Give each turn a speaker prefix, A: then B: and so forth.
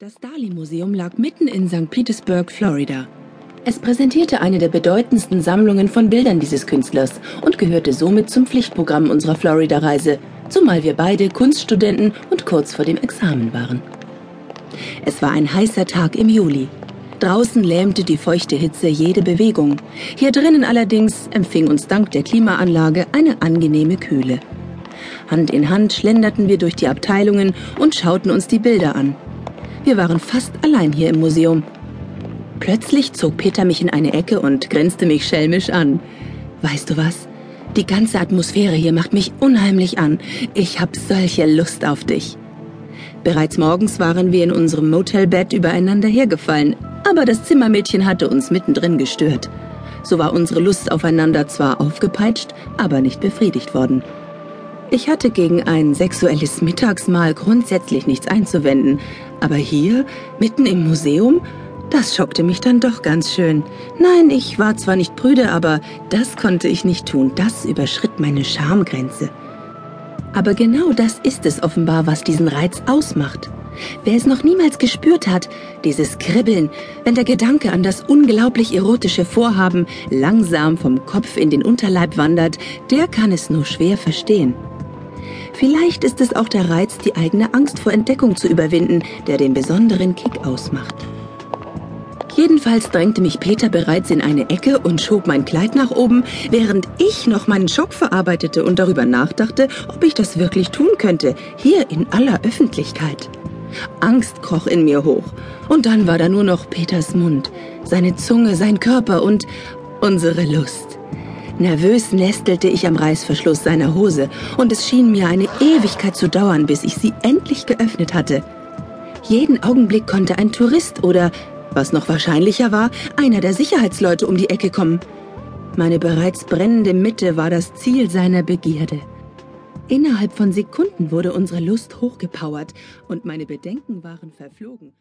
A: Das Dali-Museum lag mitten in St. Petersburg, Florida. Es präsentierte eine der bedeutendsten Sammlungen von Bildern dieses Künstlers und gehörte somit zum Pflichtprogramm unserer Florida-Reise, zumal wir beide Kunststudenten und kurz vor dem Examen waren. Es war ein heißer Tag im Juli. Draußen lähmte die feuchte Hitze jede Bewegung. Hier drinnen allerdings empfing uns dank der Klimaanlage eine angenehme Kühle. Hand in Hand schlenderten wir durch die Abteilungen und schauten uns die Bilder an. Wir waren fast allein hier im Museum. Plötzlich zog Peter mich in eine Ecke und grinste mich schelmisch an. Weißt du was? Die ganze Atmosphäre hier macht mich unheimlich an. Ich hab solche Lust auf dich. Bereits morgens waren wir in unserem Motelbett übereinander hergefallen, aber das Zimmermädchen hatte uns mittendrin gestört. So war unsere Lust aufeinander zwar aufgepeitscht, aber nicht befriedigt worden. Ich hatte gegen ein sexuelles Mittagsmahl grundsätzlich nichts einzuwenden, aber hier, mitten im Museum, das schockte mich dann doch ganz schön. Nein, ich war zwar nicht prüde, aber das konnte ich nicht tun. Das überschritt meine Schamgrenze. Aber genau das ist es offenbar, was diesen Reiz ausmacht. Wer es noch niemals gespürt hat, dieses Kribbeln, wenn der Gedanke an das unglaublich erotische Vorhaben langsam vom Kopf in den Unterleib wandert, der kann es nur schwer verstehen. Vielleicht ist es auch der Reiz, die eigene Angst vor Entdeckung zu überwinden, der den besonderen Kick ausmacht. Jedenfalls drängte mich Peter bereits in eine Ecke und schob mein Kleid nach oben, während ich noch meinen Schock verarbeitete und darüber nachdachte, ob ich das wirklich tun könnte, hier in aller Öffentlichkeit. Angst kroch in mir hoch, und dann war da nur noch Peters Mund, seine Zunge, sein Körper und unsere Lust. Nervös nestelte ich am Reißverschluss seiner Hose, und es schien mir eine Ewigkeit zu dauern, bis ich sie endlich geöffnet hatte. Jeden Augenblick konnte ein Tourist oder, was noch wahrscheinlicher war, einer der Sicherheitsleute um die Ecke kommen. Meine bereits brennende Mitte war das Ziel seiner Begierde. Innerhalb von Sekunden wurde unsere Lust hochgepowert und meine Bedenken waren verflogen.